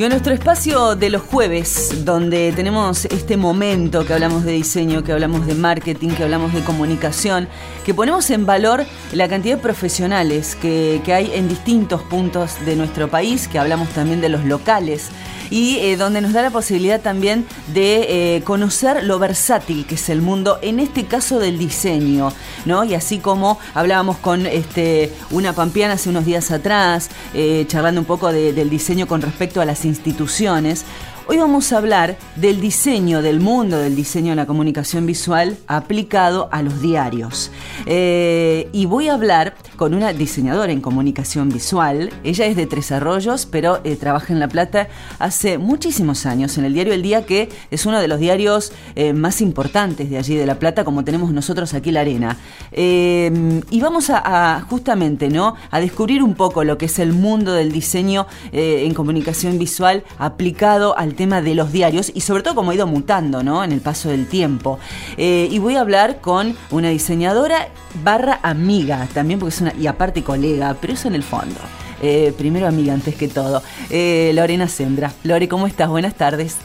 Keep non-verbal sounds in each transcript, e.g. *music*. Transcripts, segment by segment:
Y en nuestro espacio de los jueves, donde tenemos este momento que hablamos de diseño, que hablamos de marketing, que hablamos de comunicación, que ponemos en valor la cantidad de profesionales que, que hay en distintos puntos de nuestro país, que hablamos también de los locales y eh, donde nos da la posibilidad también de eh, conocer lo versátil que es el mundo, en este caso del diseño, ¿no? Y así como hablábamos con este, una pampeana hace unos días atrás, eh, charlando un poco del diseño con respecto a las instituciones, Hoy vamos a hablar del diseño del mundo del diseño de la comunicación visual aplicado a los diarios. Eh, y voy a hablar con una diseñadora en comunicación visual. Ella es de Tres Arroyos, pero eh, trabaja en La Plata hace muchísimos años en el diario El Día, que es uno de los diarios eh, más importantes de allí de La Plata, como tenemos nosotros aquí La Arena. y vamos a, a, justamente ¿no? a descubrir un poco lo que es el mundo del diseño en comunicación visual aplicado al tema de los diarios y sobre todo cómo ha ido mutando ¿no? en el paso del tiempo. Eh, y voy a hablar con una diseñadora barra amiga también, porque es una, y aparte colega, pero eso en el fondo. Eh, primero amiga antes que todo. Eh, Lorena Sendra. Lore, ¿cómo estás? Buenas tardes.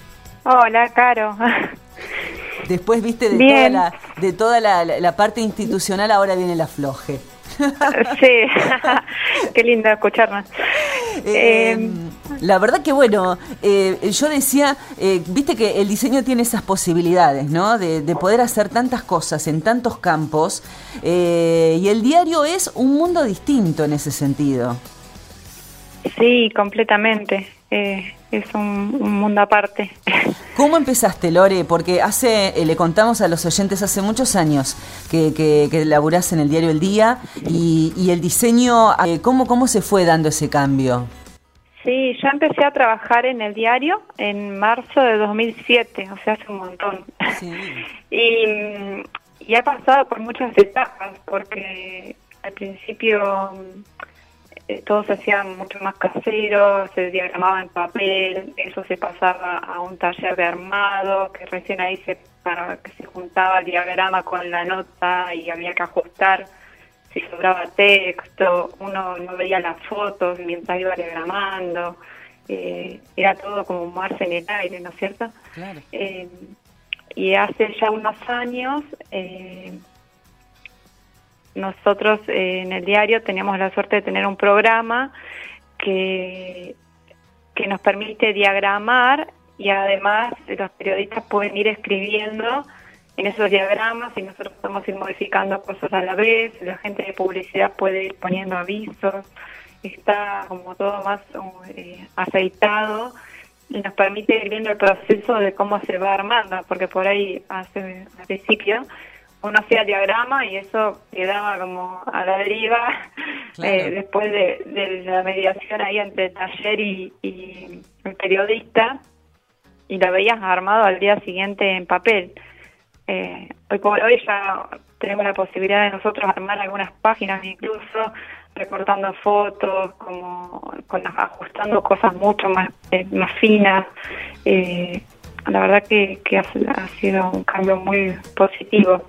Hola, Caro. *laughs* Después, viste, de toda, la, de toda la, parte institucional, ahora viene la floje. Sí, *laughs* qué lindo escucharnos. *laughs* Eh, la verdad que bueno, eh, yo decía, eh, viste que el diseño tiene esas posibilidades, ¿no? De, poder hacer tantas cosas en tantos campos y el diario es un mundo distinto en ese sentido. Sí, completamente. es un, mundo aparte. *laughs* ¿Cómo empezaste, Lore? Porque hace, le contamos a los oyentes hace muchos años que, que, laburás en el diario El Día y, y el diseño, ¿cómo, ¿cómo se fue dando ese cambio? Sí, ya empecé a trabajar en el diario en marzo de 2007, o sea, hace un montón. *laughs* y, he pasado por muchas etapas, porque al principio eh, todo se hacía mucho más casero, se diagramaba en papel, eso se pasaba a un taller de armado, que recién ahí se, para que se juntaba el diagrama con la nota y había que ajustar si sobraba texto, uno no veía las fotos mientras iba diagramando, eh, era todo como marcha en el aire, ¿no es cierto? Eh, y hace ya unos años eh, nosotros en el diario teníamos la suerte de tener un programa que, que nos permite diagramar y además los periodistas pueden ir escribiendo en esos diagramas y nosotros podemos ir modificando cosas a la vez, la gente de publicidad puede ir poniendo avisos, está como todo más eh, aceitado y nos permite ir viendo el proceso de cómo se va armando, porque por ahí hace al principio uno hacía el diagrama y eso quedaba como a la deriva *laughs* eh, después de, la mediación ahí entre el taller y, y el periodista y lo veías armado al día siguiente en papel. Eh, hoy por hoy ya tenemos la posibilidad de nosotros armar algunas páginas incluso recortando fotos, como con, ajustando cosas mucho más, eh, más finas. Eh, la verdad que, ha, sido un cambio muy positivo.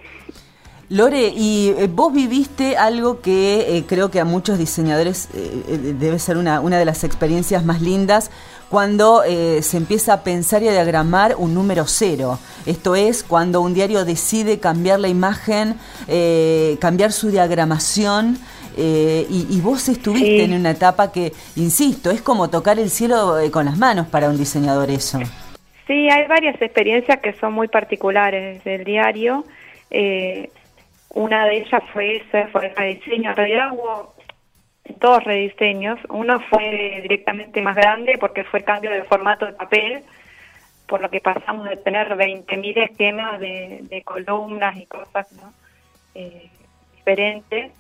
Lore, y eh, vos viviste algo que creo que a muchos diseñadores debe ser una, una de las experiencias más lindas, cuando eh, se empieza a pensar y a diagramar un número cero. Esto es cuando un diario decide cambiar la imagen, eh, cambiar su diagramación. Eh, y, vos estuviste en una etapa que, insisto, es como tocar el cielo con las manos para un diseñador eso. Sí, hay varias experiencias que son muy particulares del diario. una de ellas fue esa, fue el diseño. En realidad hubo dos rediseños. Uno fue directamente más grande porque fue cambio de formato de papel, por lo que pasamos de tener 20.000 esquemas de, columnas y cosas eh, diferentes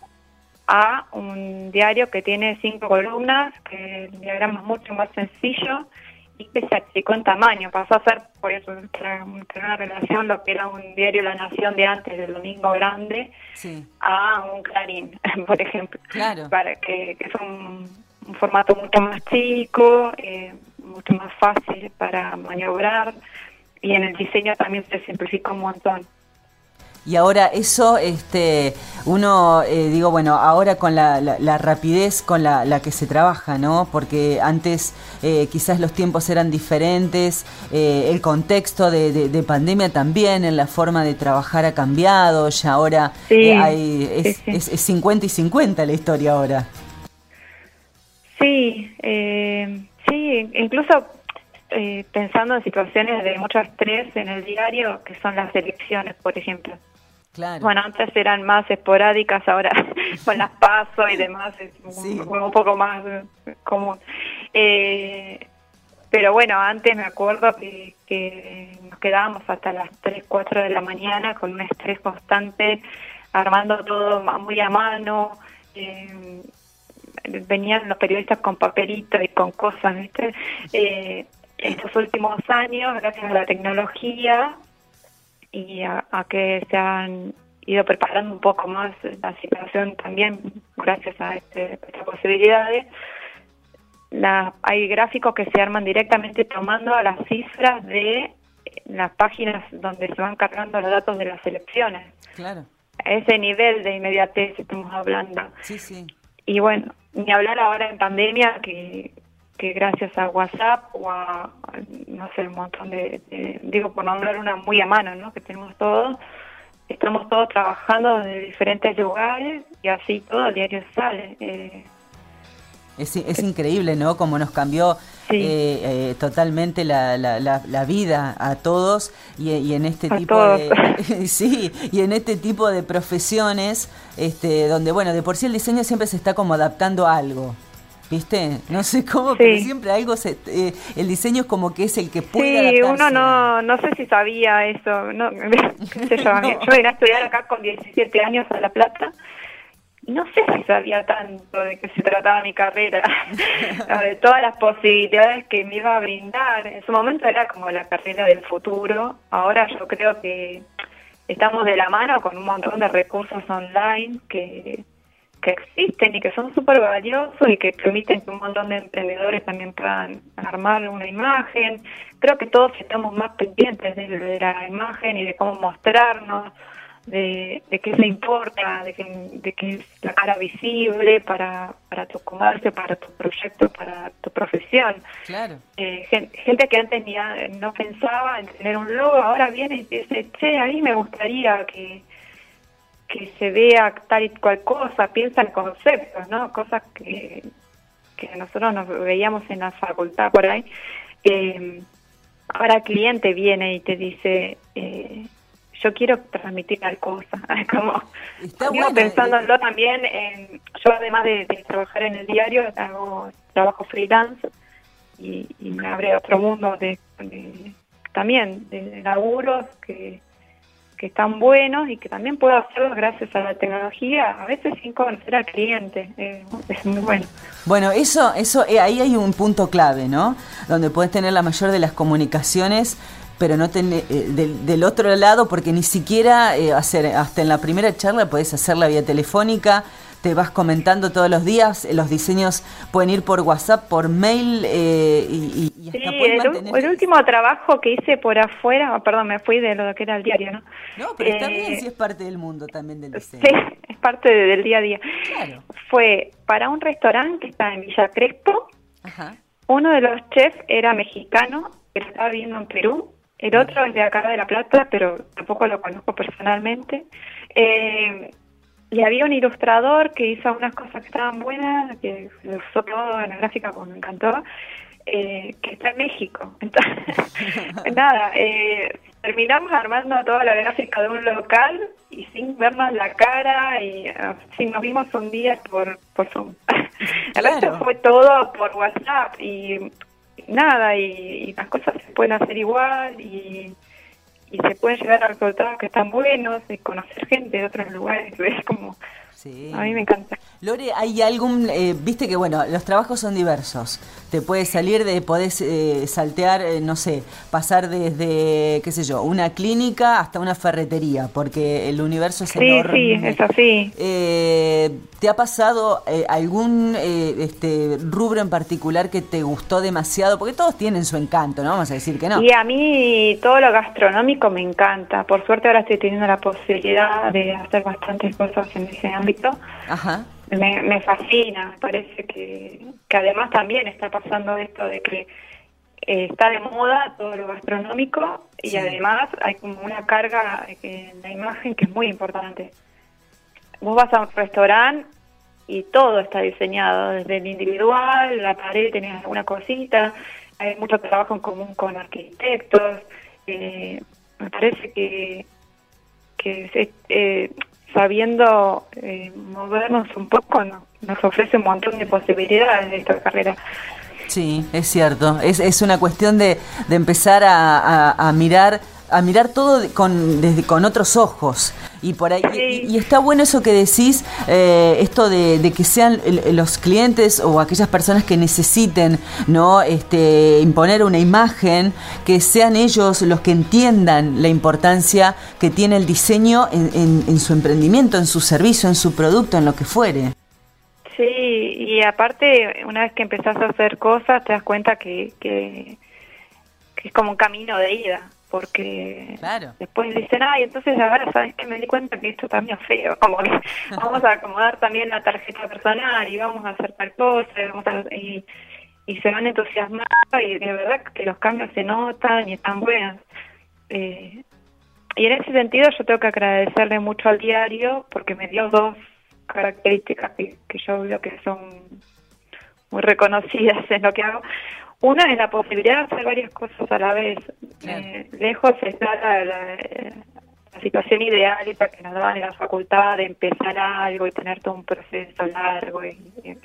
a un diario que tiene cinco columnas, que el diagrama es mucho más sencillo que se achicó en tamaño. Pasó a ser, por eso, una relación lo que era un diario La Nación de antes, del Domingo Grande, a un Clarín, *laughs* por ejemplo. Claro. Para que, es un, formato mucho más chico, eh, mucho más fácil para maniobrar y en el diseño también se simplifica un montón. Y ahora eso, este, uno, eh, digo, bueno, ahora con la, la, rapidez con la, la, que se trabaja, ¿no? Porque antes eh, quizás los tiempos eran diferentes, eh, el contexto de, de, pandemia también, en la forma de trabajar ha cambiado, ya ahora hay, es, Es, es, 50 y 50 la historia ahora. Sí, sí, incluso pensando en situaciones de mucho estrés en el diario, que son las elecciones, por ejemplo. Bueno, antes eran más esporádicas, ahora *laughs* con las pasos y demás es un, poco más común. Eh, pero bueno, antes me acuerdo que, nos quedábamos hasta las 3, 4 de la mañana con un estrés constante, armando todo muy a mano. Eh, venían los periodistas con papelitos y con cosas, ¿viste? Eh, estos últimos años, gracias a la tecnología, y a, que se han ido preparando un poco más la situación también gracias a este, estas posibilidades. La, hay gráficos que se arman directamente tomando a las cifras de las páginas donde se van cargando los datos de las elecciones. Claro. A ese nivel de inmediatez estamos hablando. Sí, sí. Y bueno, ni hablar ahora en pandemia que que gracias a WhatsApp o a, no sé, un montón de, digo, por nombrar una muy a mano, ¿no? Que tenemos todos, estamos todos trabajando desde diferentes lugares y así todo el diario sale. Eh. Es, es increíble, ¿no? Como nos cambió eh, eh, totalmente la, la, la, vida a todos y, en este tipo de *laughs* sí y en este tipo de profesiones, este, donde bueno, de por sí el diseño siempre se está como adaptando a algo. ¿Viste? No sé cómo, pero siempre algo se, eh, el diseño es como que es el que puede Sí, uno no, no sé si sabía eso. No, *laughs* yo, *laughs* yo vine a estudiar acá con 17 años a La Plata. No sé si sabía tanto de qué se trataba mi carrera, *laughs* de todas las posibilidades que me iba a brindar. En su momento era como la carrera del futuro. Ahora yo creo que estamos de la mano con un montón de recursos online que que existen y que son súper valiosos y que permiten que un montón de emprendedores también puedan armar una imagen. Creo que todos estamos más pendientes de, la imagen y de cómo mostrarnos, de, de qué se importa, de que es la cara visible para, para tu comercio, para tu proyecto, para tu profesión. Claro. Eh, gente, que antes ni no pensaba en tener un logo, ahora viene y dice, che, a mí me gustaría que que se vea tal y cual cosa, piensa en conceptos, ¿no? Cosas que, que nosotros nos veíamos en la facultad por ahí. Eh, ahora el cliente viene y te dice, eh, yo quiero transmitir tal cosa. *laughs* Como, Está bueno, pensándolo eh, también, en, yo además de, trabajar en el diario, hago trabajo freelance y, me abre otro mundo de, también de laburos que que están buenos y que también puedo hacerlo gracias a la tecnología, a veces sin conocer al cliente. Eh, es muy bueno. Bueno, eso, eso eh, ahí hay un punto clave, ¿no? Donde puedes tener la mayor de las comunicaciones pero no tener eh, del, otro lado, porque ni siquiera hacer, hasta en la primera charla puedes hacerla vía telefónica, te vas comentando todos los días, los diseños pueden ir por WhatsApp, por mail eh, y, y, hasta sí, el, el, último trabajo que hice por afuera, oh, perdón, me fui de lo que era el diario, ¿no? No, pero está bien eh, si es parte del mundo también del diseño. Sí, *laughs* es parte del día a día. Claro. Fue para un restaurante que está en Villa Crespo. Ajá. Uno de los chefs era mexicano, que estaba viviendo en Perú. El otro es de acá de La Plata, pero tampoco lo conozco personalmente. Eh, y había un ilustrador que hizo unas cosas que estaban buenas, que lo usó todo en la gráfica como me encantó, eh, que está en México. *laughs* Entonces, *laughs* nada, eh, terminamos armando toda la gráfica de un local y sin vernos la cara y uh, nos vimos un día por, por Zoom. *laughs* El resto fue todo por WhatsApp y nada, y las cosas se pueden hacer igual y y se pueden llegar a resultados que están buenos y conocer gente de otros lugares. *laughs* Es como. A mí me encanta. Lore, ¿hay algún. Eh, viste que, bueno, los trabajos son diversos. Te puedes salir de. Podés eh, saltear, eh, no sé, pasar desde, qué sé yo, una clínica hasta una ferretería, porque el universo es sí, Sí, es así. ¿Te ha pasado eh, algún eh, este, rubro en particular que te gustó demasiado? Porque todos tienen su encanto, ¿no? Vamos a decir que no. Y a mí todo lo gastronómico me encanta. Por suerte ahora estoy teniendo la posibilidad de hacer bastantes cosas en ese ámbito. Ajá. Me, me fascina, me parece que, que además también está pasando esto de que eh, está de moda todo lo gastronómico y además hay como una carga en la imagen que es muy importante. Vos vas a un restaurante y todo está diseñado, desde el individual, la pared tenés alguna cosita, hay mucho trabajo en común con arquitectos, eh, me parece que, que eh, sabiendo eh, movernos un poco nos ofrece un montón de posibilidades de esta carrera. Sí, es cierto. Es, es una cuestión de, de empezar a, a mirar a mirar todo con, desde, con otros ojos. Y por ahí y, está bueno eso que decís, eh, esto de, que sean los clientes o aquellas personas que necesiten no este, imponer una imagen, que sean ellos los que entiendan la importancia que tiene el diseño en, en, su emprendimiento, en su servicio, en su producto, en lo que fuere. Sí, y aparte, una vez que empezás a hacer cosas, te das cuenta que, que es como un camino de ida porque después dicen, ay, entonces ahora sabes que me di cuenta que esto también es feo, *laughs* como que vamos a acomodar también la tarjeta personal y vamos a hacer tal cosa, y, y, se van entusiasmando y de verdad que los cambios se notan y están buenos. Eh, y en ese sentido yo tengo que agradecerle mucho al diario porque me dio dos características que, que yo veo que son muy reconocidas en lo que hago. Una es la posibilidad de hacer varias cosas a la vez. Eh, lejos está la, situación ideal para que nos dan la facultad de empezar algo y tener todo un proceso largo y, *laughs*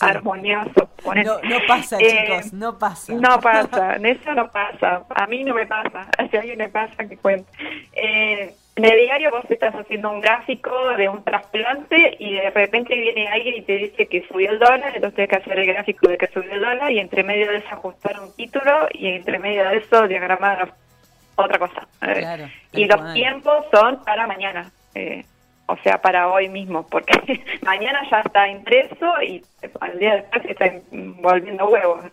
armonioso. No, pasa, eh, chicos, no pasa. No *laughs* pasa, eso no pasa. A mí no me pasa. Si *laughs* a alguien le pasa, que cuente. Eh, en el diario vos estás haciendo un gráfico de un trasplante y de repente viene alguien y te dice que subió el dólar, entonces tienes que hacer el gráfico de que subió el dólar y entre medio de eso ajustar un título y entre medio de eso diagramar otra cosa. Eh, y los tiempos son para mañana, eh, o sea, para hoy mismo, porque *laughs* mañana ya está impreso y al día después se está volviendo huevos.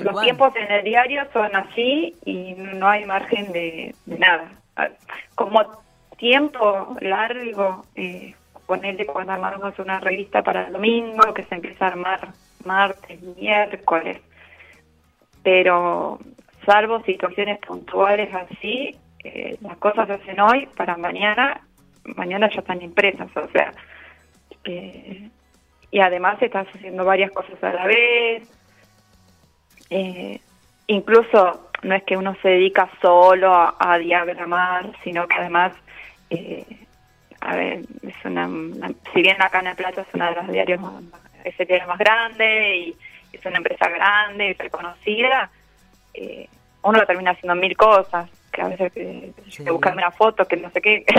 los tiempos en el diario son así y no hay margen de nada como tiempo largo, eh, ponerle cuando armamos una revista para el domingo, que se empieza a armar martes, miércoles, pero salvo situaciones puntuales así, eh, las cosas se hacen hoy para mañana, mañana ya están impresas, o sea, eh, y además estás haciendo varias cosas a la vez, eh, incluso no es que uno se dedica solo a, diagramar, sino que además, eh, a ver, es una, si bien acá en El Plata es una de los diarios más, es el diario más grande y es una empresa grande y reconocida, eh, uno termina haciendo mil cosas que a veces eh, buscarme una foto, que no sé qué. *laughs*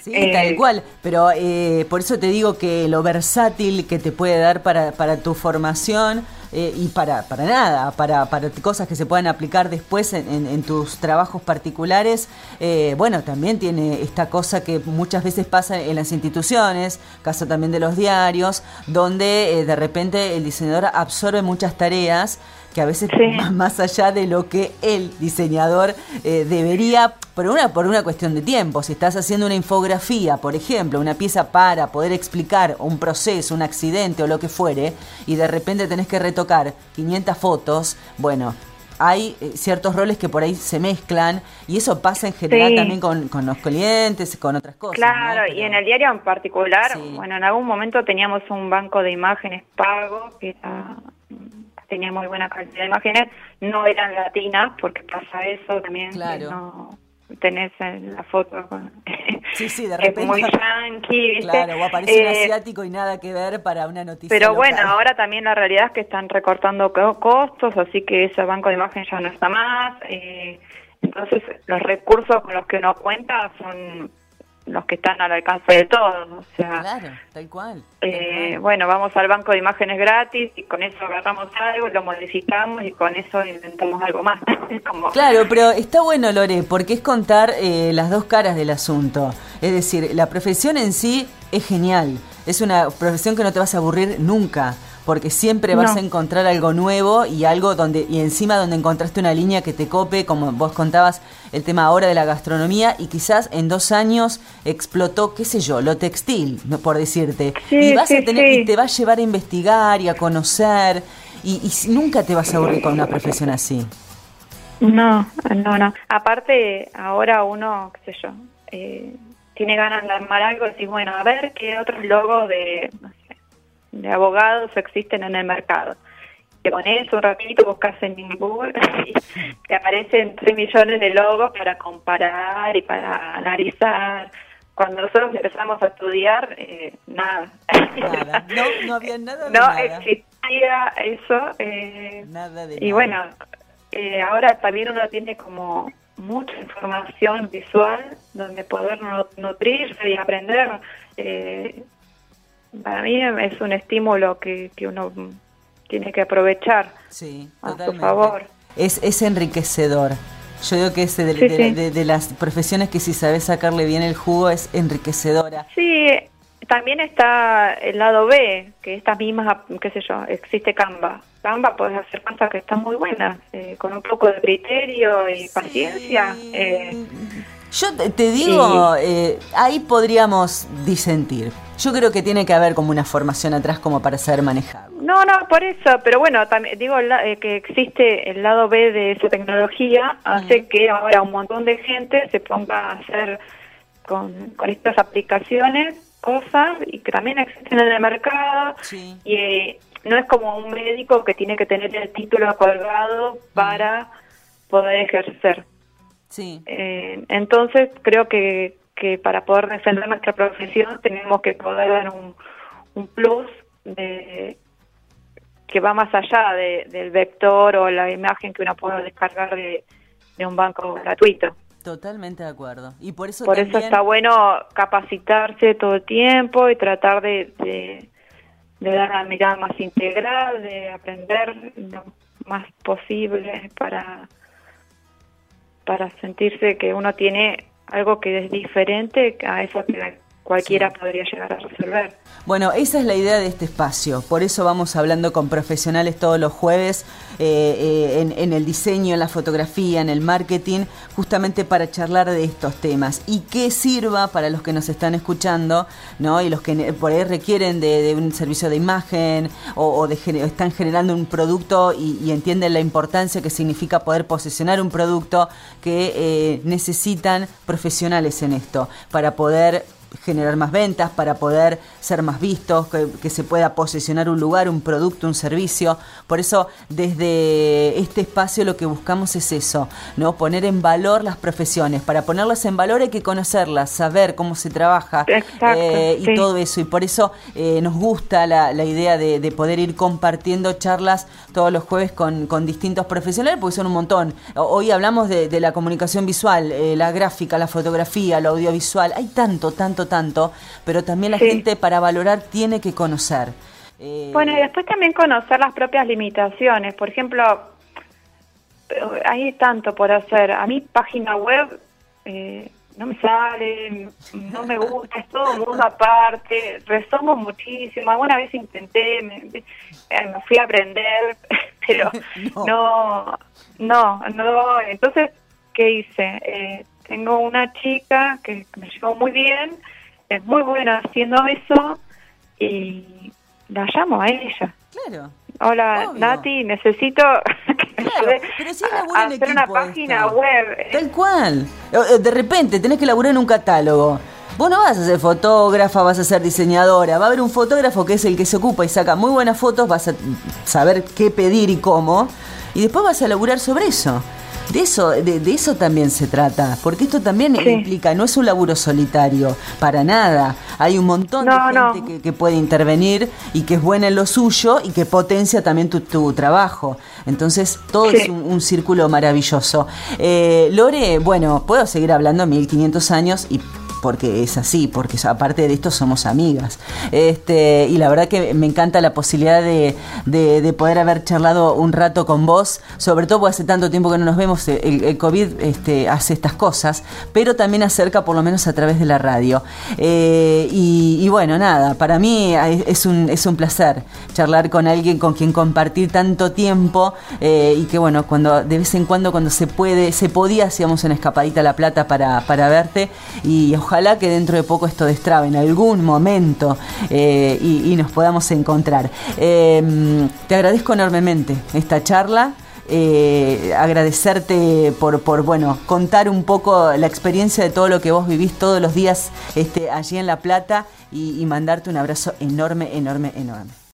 Sí, tal eh, cual, pero eh, por eso te digo que lo versátil que te puede dar para, para tu formación eh, y para, para nada, para, para cosas que se puedan aplicar después en, en, tus trabajos particulares, bueno, también tiene esta cosa que muchas veces pasa en las instituciones, caso también de los diarios, donde de repente el diseñador absorbe muchas tareas que a veces *laughs* más, allá de lo que el diseñador eh, debería, por una, por una cuestión de tiempo, si estás haciendo una infografía, por ejemplo, una pieza para poder explicar un proceso, un accidente o lo que fuere, y de repente tenés que retocar 500 fotos, bueno, hay eh, ciertos roles que por ahí se mezclan y eso pasa en general también con, con, los clientes, con otras cosas. Claro, y en el diario en particular, bueno, en algún momento teníamos un banco de imágenes pago que era tenía muy buena calidad de imágenes, no eran latinas, porque pasa eso también, claro. no tenés la foto con, *laughs* sí, sí, de repente, es muy *laughs* yankee, ¿viste? Claro, o aparece un eh, asiático y nada que ver para una noticia Pero bueno, ahora también la realidad es que están recortando costos, así que ese banco de imágenes ya no está más, eh, entonces los recursos con los que uno cuenta son los que están al alcance de todos. O sea, claro, tal cual. Eh, bueno, vamos al banco de imágenes gratis y con eso agarramos algo, lo modificamos y con eso inventamos algo más. *laughs* Claro, pero está bueno, Lore, porque es contar eh, las dos caras del asunto. Es decir, la profesión en sí es genial. Es una profesión que no te vas a aburrir nunca porque siempre vas a encontrar algo nuevo y algo donde y encima donde encontraste una línea que te cope, como vos contabas el tema ahora de la gastronomía y quizás en dos años explotó, qué sé yo, lo textil, por decirte, y vas a tener y te va a llevar a investigar y a conocer y, nunca te vas a aburrir con una profesión así. No, no, no. Aparte, ahora uno, qué sé yo, eh, tiene ganas de armar algo y decís, bueno, a ver qué otros logos de, de abogados existen en el mercado. Te pones un ratito, buscas en Google *laughs* y te aparecen 3 millones de logos para comparar y para analizar. Cuando nosotros empezamos a estudiar, eh, nada. Nada, *laughs* no, no había nada. no existía eso. Eh, nada de y bueno, eh, ahora también uno tiene como mucha información visual donde poder nutrirse y aprender. Eh, para mí es un estímulo que, que uno tiene que aprovechar sí, a su favor. Es, es enriquecedor. Yo digo que es de, de, las profesiones que si sabes sacarle bien el jugo es enriquecedora. Sí, también está el lado B, que estas mismas, qué sé yo, existe Canva. Canva puedes hacer cosas que están muy buenas, eh, con un poco de criterio y paciencia. Eh, yo te digo, eh, ahí podríamos disentir. Yo creo que tiene que haber como una formación atrás como para saber manejar. No, no, por eso, pero bueno, también digo eh, que existe el lado B de esa tecnología, hace que ahora un montón de gente se ponga a hacer con, estas aplicaciones cosas y que también existen en el mercado y eh, no es como un médico que tiene que tener el título colgado para poder ejercer. Sí. Eh, entonces creo que, que para poder defender nuestra profesión tenemos que poder dar un, un plus de que va más allá del vector o la imagen que uno puede descargar de, un banco gratuito. Totalmente de acuerdo. Y por eso por eso está bueno capacitarse todo el tiempo y tratar de, de, de dar una mirada más integral, de aprender lo más posible para para sentirse que uno tiene algo que es diferente a eso que cualquiera podría llegar a resolver. Bueno, esa es la idea de este espacio, por eso vamos hablando con profesionales todos los jueves eh, eh, en, el diseño, en la fotografía, en el marketing, justamente para charlar de estos temas y que sirva para los que nos están escuchando, ¿no? Y los que por ahí requieren de, un servicio de imagen o, de, están generando un producto y, entienden la importancia que significa poder posicionar un producto que eh, necesitan profesionales en esto para poder generar más ventas, para poder ser más vistos, que, se pueda posicionar un lugar, un producto, un servicio. Por eso, desde este espacio lo que buscamos es eso, ¿no? Poner en valor las profesiones. Para ponerlas en valor hay que conocerlas, saber cómo se trabaja eh, y todo eso. Y por eso eh, nos gusta la, idea de, poder ir compartiendo charlas todos los jueves con, con, distintos profesionales, porque son un montón. Hoy hablamos de, la comunicación visual, eh, la gráfica, la fotografía, lo audiovisual. Hay tanto, tanto tanto, pero también la gente para valorar tiene que conocer. Eh, bueno, y después también conocer las propias limitaciones. Por ejemplo, hay tanto por hacer. A mi página web eh, no me sale, no me gusta, es todo mundo aparte, resumo muchísimo. Alguna vez intenté, me, eh, me fui a aprender, *laughs* pero *laughs* no. no, no, Entonces, ¿qué hice? Eh, tengo una chica que me llevó muy bien, es muy buena haciendo eso y la llamo a ella. Claro. Hola, Nati, necesito *laughs* claro, pero si hacer una página web. Tal cual. Eh, de repente tenés que laburar en un catálogo. Vos no vas a ser fotógrafa, vas a ser diseñadora. Va a haber un fotógrafo que es el que se ocupa y saca muy buenas fotos, vas a saber qué pedir y cómo. Y después vas a laburar sobre eso. De eso, de, eso también se trata, porque esto también implica, no es un laburo solitario, para nada. Hay un montón de gente que, puede intervenir y que es buena en lo suyo y que potencia también tu, tu trabajo. Entonces, todo es un, círculo maravilloso. Eh, Lore, bueno, puedo seguir hablando 1500 años y porque es así, porque aparte de esto somos amigas. Este, y la verdad que me encanta la posibilidad de, de, poder haber charlado un rato con vos, sobre todo porque hace tanto tiempo que no nos vemos, el, COVID este, hace estas cosas, pero también acerca por lo menos a través de la radio. Eh, y, bueno, nada, para mí es un, es un placer charlar con alguien con quien compartir tanto tiempo eh, y que bueno, cuando de vez en cuando cuando se puede, se podía, hacíamos una escapadita a La Plata para, para verte y ojalá que dentro de poco esto destrabe en algún momento eh, y, nos podamos encontrar. Em, te agradezco enormemente esta charla. Eh, agradecerte por, por, bueno, contar un poco la experiencia de todo lo que vos vivís todos los días este, allí en La Plata y mandarte un abrazo enorme, enorme, enorme.